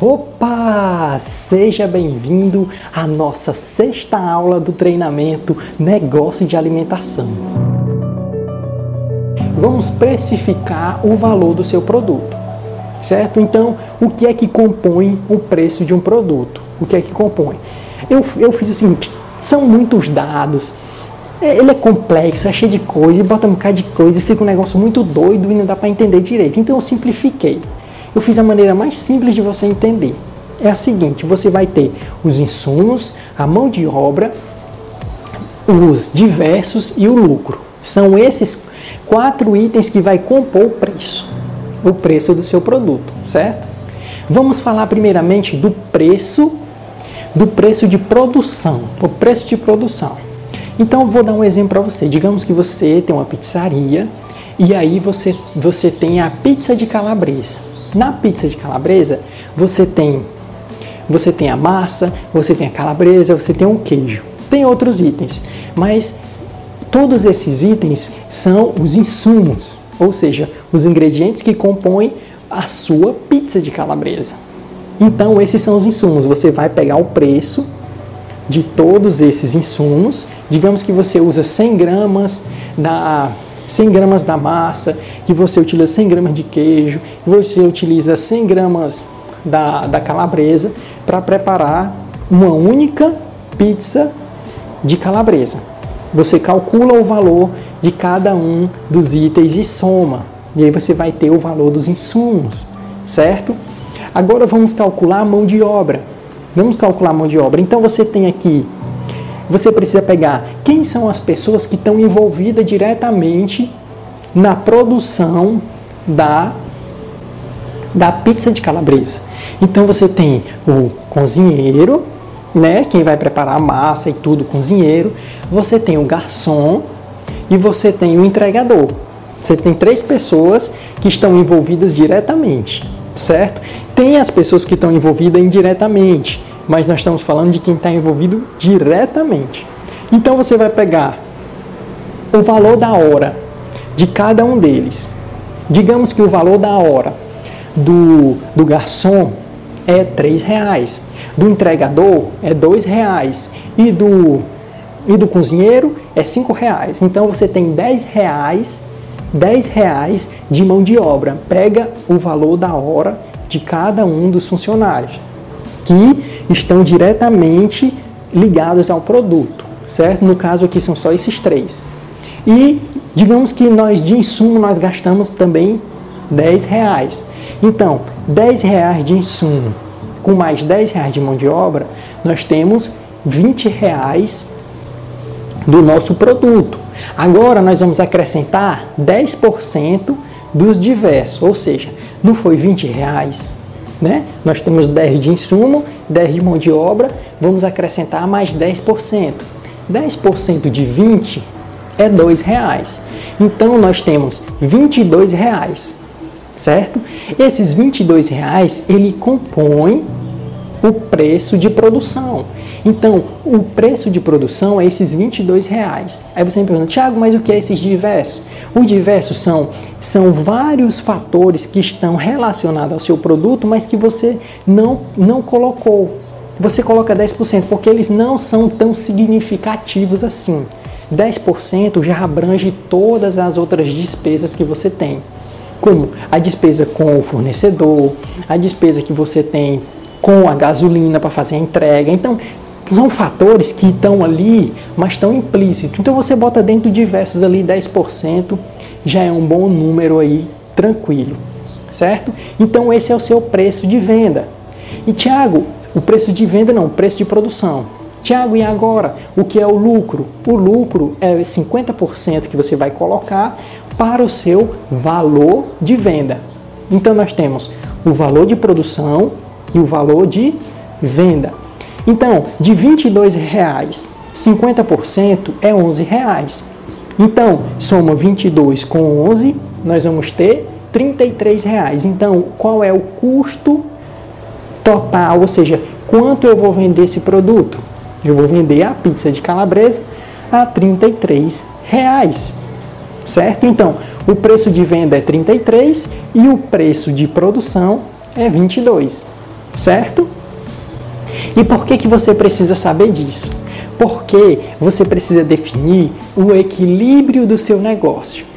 Opa! Seja bem-vindo à nossa sexta aula do treinamento Negócio de Alimentação. Vamos precificar o valor do seu produto, certo? Então, o que é que compõe o preço de um produto? O que é que compõe? Eu, eu fiz o seguinte: são muitos dados, é, ele é complexo, é cheio de coisa, e bota um bocado de coisa, e fica um negócio muito doido e não dá para entender direito. Então, eu simplifiquei. Eu fiz a maneira mais simples de você entender. É a seguinte: você vai ter os insumos, a mão de obra, os diversos e o lucro. São esses quatro itens que vai compor o preço, o preço do seu produto, certo? Vamos falar primeiramente do preço, do preço de produção, o preço de produção. Então vou dar um exemplo para você. Digamos que você tem uma pizzaria e aí você você tem a pizza de calabresa. Na pizza de calabresa, você tem você tem a massa, você tem a calabresa, você tem um queijo. Tem outros itens, mas todos esses itens são os insumos, ou seja, os ingredientes que compõem a sua pizza de calabresa. Então, esses são os insumos. Você vai pegar o preço de todos esses insumos. Digamos que você usa 100 gramas da 100 gramas da massa, que você utiliza 100 gramas de queijo, que você utiliza 100 gramas da, da calabresa para preparar uma única pizza de calabresa. Você calcula o valor de cada um dos itens e soma. E aí você vai ter o valor dos insumos, certo? Agora vamos calcular a mão de obra. Vamos calcular a mão de obra. Então você tem aqui você precisa pegar quem são as pessoas que estão envolvidas diretamente na produção da, da pizza de calabresa. Então você tem o cozinheiro, né, quem vai preparar a massa e tudo, o cozinheiro. Você tem o garçom e você tem o entregador. Você tem três pessoas que estão envolvidas diretamente, certo? Tem as pessoas que estão envolvidas indiretamente mas nós estamos falando de quem está envolvido diretamente. Então você vai pegar o valor da hora de cada um deles. Digamos que o valor da hora do, do garçom é três reais, do entregador é dois reais e do, e do cozinheiro é cinco reais. Então você tem dez reais, dez reais de mão de obra. Pega o valor da hora de cada um dos funcionários que estão diretamente ligados ao produto, certo? No caso aqui são só esses três. E digamos que nós de insumo nós gastamos também 10 reais. Então, 10 reais de insumo com mais 10 reais de mão de obra, nós temos 20 reais do nosso produto. Agora nós vamos acrescentar 10% dos diversos, ou seja, não foi 20 reais, né? Nós temos 10 de insumo, 10 de mão de obra, vamos acrescentar mais 10%. 10% de 20 é R$ reais. Então nós temos 22 reais, certo? Esses R$ reais, ele compõe o preço de produção. Então, o preço de produção é esses 22 reais. Aí você me pergunta, Tiago, mas o que é esses diversos? Os diversos são, são vários fatores que estão relacionados ao seu produto, mas que você não, não colocou. Você coloca 10% porque eles não são tão significativos assim. 10% já abrange todas as outras despesas que você tem como a despesa com o fornecedor, a despesa que você tem com a gasolina para fazer a entrega. Então, são fatores que estão ali, mas estão implícitos. Então você bota dentro de diversos ali 10%, já é um bom número aí, tranquilo, certo? Então esse é o seu preço de venda. E Tiago, o preço de venda não, o preço de produção. Tiago, e agora? O que é o lucro? O lucro é 50% que você vai colocar para o seu valor de venda. Então nós temos o valor de produção e o valor de venda. Então, de R$ 22,00, 50% é R$ 11,00. Então, soma 22 com 11, nós vamos ter R$ 33,00. Então, qual é o custo total, ou seja, quanto eu vou vender esse produto? Eu vou vender a pizza de calabresa a R$ 33,00. Certo? Então, o preço de venda é 33 e o preço de produção é 22. Certo? E por que, que você precisa saber disso? Porque você precisa definir o equilíbrio do seu negócio.